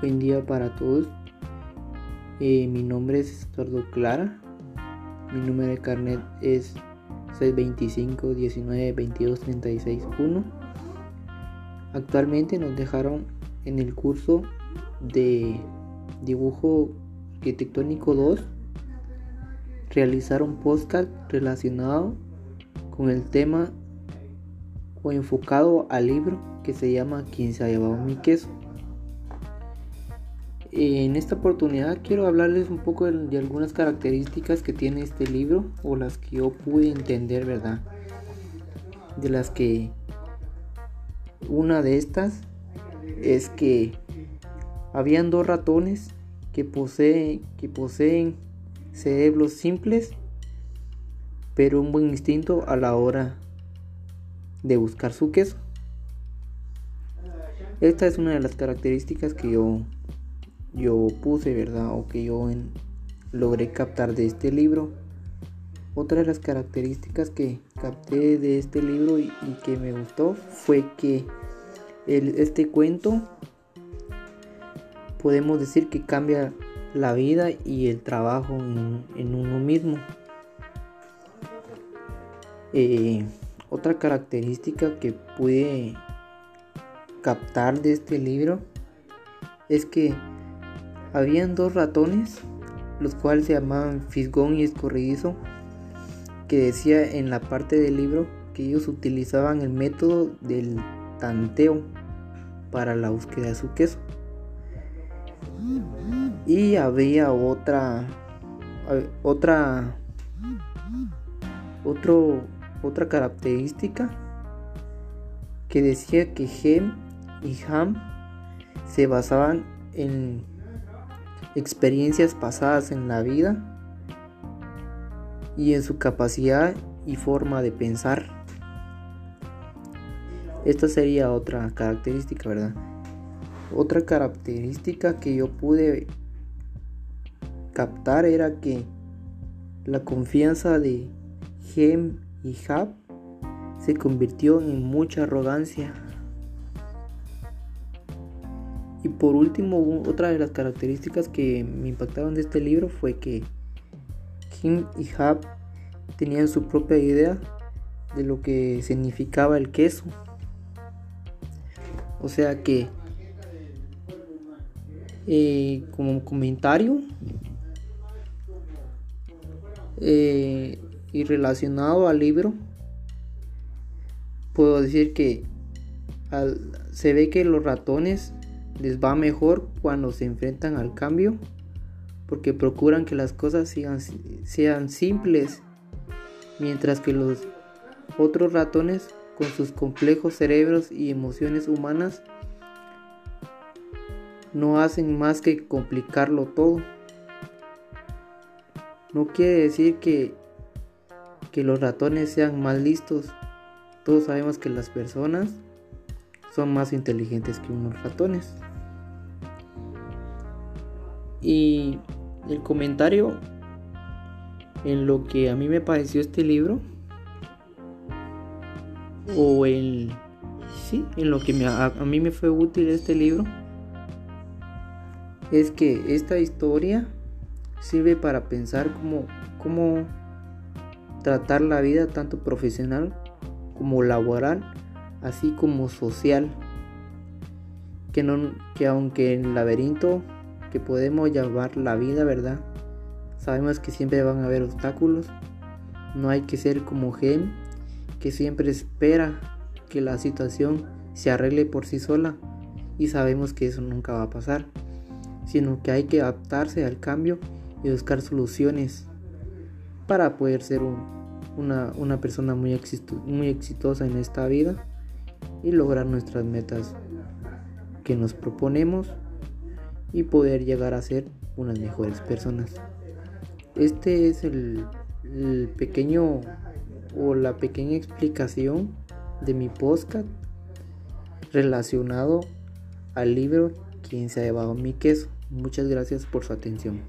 Buen día para todos. Eh, mi nombre es Estuardo Clara. Mi número de carnet es 625 19 22 36 1. Actualmente nos dejaron en el curso de dibujo arquitectónico 2 realizar un podcast relacionado con el tema o enfocado al libro que se llama Quien se ha llevado mi queso. En esta oportunidad quiero hablarles un poco de, algunas características que tiene este libro o las que yo pude entender, ¿verdad? De las que una de estas es que habían dos ratones que, poseen, que poseen cerebros simples, pero un buen instinto a la hora de buscar su queso. Esta es una de las características que yo yo puse, ¿verdad? O que yo logré captar de este libro. Otra de las características que capté de este libro y, que me gustó fue que este cuento podemos decir que cambia la vida y el trabajo en, uno mismo. Eh, otra característica que pude captar de este libro es que habían dos ratones, los cuales se llamaban Fisgón y Escorridizo, que decía en la parte del libro que ellos utilizaban el método del tanteo para la búsqueda de su queso. Y había otra otra otro, otra característica que decía que Hem y Ham se basaban en experiencias pasadas en la vida y en su capacidad y forma de pensar. Esta sería otra característica, ¿verdad? Otra característica que yo pude captar era que la confianza de Gem y Hab se convirtió en mucha arrogancia y por último, otra de las características que me impactaron de este libro fue que Kim y Hab tenían su propia idea de lo que significaba el queso. O sea que, eh, como comentario eh, y relacionado al libro, puedo decir que se ve que los ratones les va mejor cuando se enfrentan al cambio porque procuran que las cosas sean simples mientras que los otros ratones con sus complejos cerebros y emociones humanas no hacen más que complicarlo todo. No quiere decir que, que los ratones sean más listos. Todos sabemos que las personas son más inteligentes que unos ratones. Y el comentario en lo que a mí me pareció este libro o en sí, en lo que a, mí me fue útil este libro es que esta historia sirve para pensar cómo, cómo tratar la vida tanto profesional como laboral, así como social. Que, no, que aunque el laberinto que podemos llamar la vida, ¿verdad? Sabemos que siempre van a haber obstáculos. No hay que ser como Gen, que siempre espera que la situación se arregle por sí sola. Y sabemos que eso nunca va a pasar. Sino que hay que adaptarse al cambio y buscar soluciones para poder ser una, persona muy exitosa en esta vida y lograr nuestras metas que nos proponemos y poder llegar a ser unas mejores personas. Este es el, pequeño o la pequeña explicación de mi podcast relacionado al libro Quien se ha llevado mi queso. Muchas gracias por su atención.